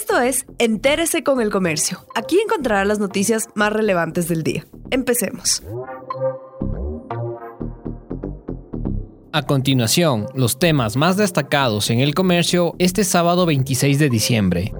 Esto es Entérese con el Comercio. Aquí encontrará las noticias más relevantes del día. Empecemos. A continuación, los temas más destacados en el comercio este sábado 26 de diciembre.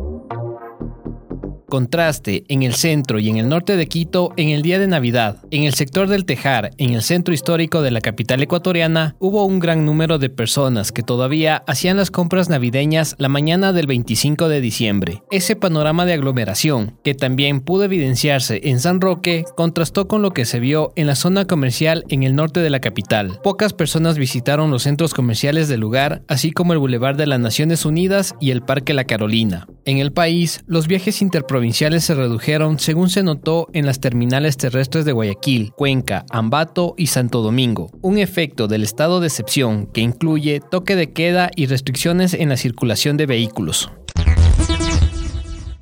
Contraste en el centro y en el norte de Quito en el día de Navidad. En el sector del Tejar, en el centro histórico de la capital ecuatoriana, hubo un gran número de personas que todavía hacían las compras navideñas la mañana del 25 de diciembre. Ese panorama de aglomeración, que también pudo evidenciarse en San Roque, contrastó con lo que se vio en la zona comercial en el norte de la capital. Pocas personas visitaron los centros comerciales del lugar, así como el Boulevard de las Naciones Unidas y el Parque La Carolina. En el país, los viajes interprovinciales provinciales se redujeron según se notó en las terminales terrestres de Guayaquil, Cuenca, Ambato y Santo Domingo, un efecto del estado de excepción que incluye toque de queda y restricciones en la circulación de vehículos.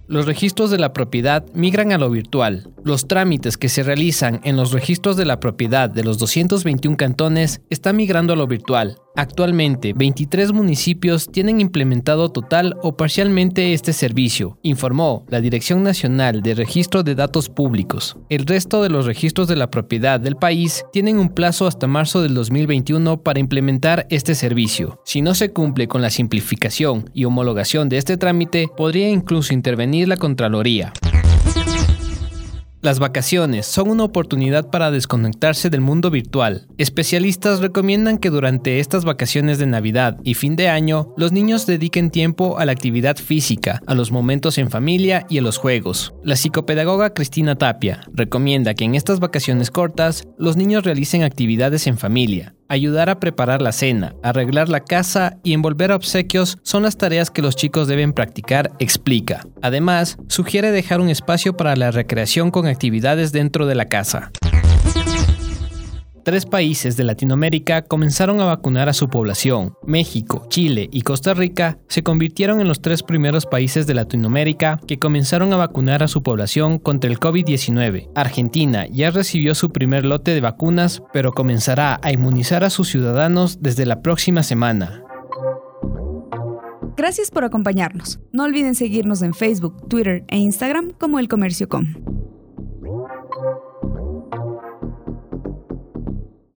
Los registros de la propiedad migran a lo virtual. Los trámites que se realizan en los registros de la propiedad de los 221 cantones están migrando a lo virtual, Actualmente, 23 municipios tienen implementado total o parcialmente este servicio, informó la Dirección Nacional de Registro de Datos Públicos. El resto de los registros de la propiedad del país tienen un plazo hasta marzo del 2021 para implementar este servicio. Si no se cumple con la simplificación y homologación de este trámite, podría incluso intervenir la Contraloría. Las vacaciones son una oportunidad para desconectarse del mundo virtual. Especialistas recomiendan que durante estas vacaciones de Navidad y fin de año, los niños dediquen tiempo a la actividad física, a los momentos en familia y a los juegos. La psicopedagoga Cristina Tapia recomienda que en estas vacaciones cortas, los niños realicen actividades en familia, Ayudar a preparar la cena, arreglar la casa y envolver obsequios son las tareas que los chicos deben practicar, explica. Además, sugiere dejar un espacio para la recreación con actividades dentro de la casa tres países de Latinoamérica comenzaron a vacunar a su población. México, Chile y Costa Rica se convirtieron en los tres primeros países de Latinoamérica que comenzaron a vacunar a su población contra el COVID-19. Argentina ya recibió su primer lote de vacunas, pero comenzará a inmunizar a sus ciudadanos desde la próxima semana. Gracias por acompañarnos. No olviden seguirnos en Facebook, Twitter e Instagram como El Comercio Com.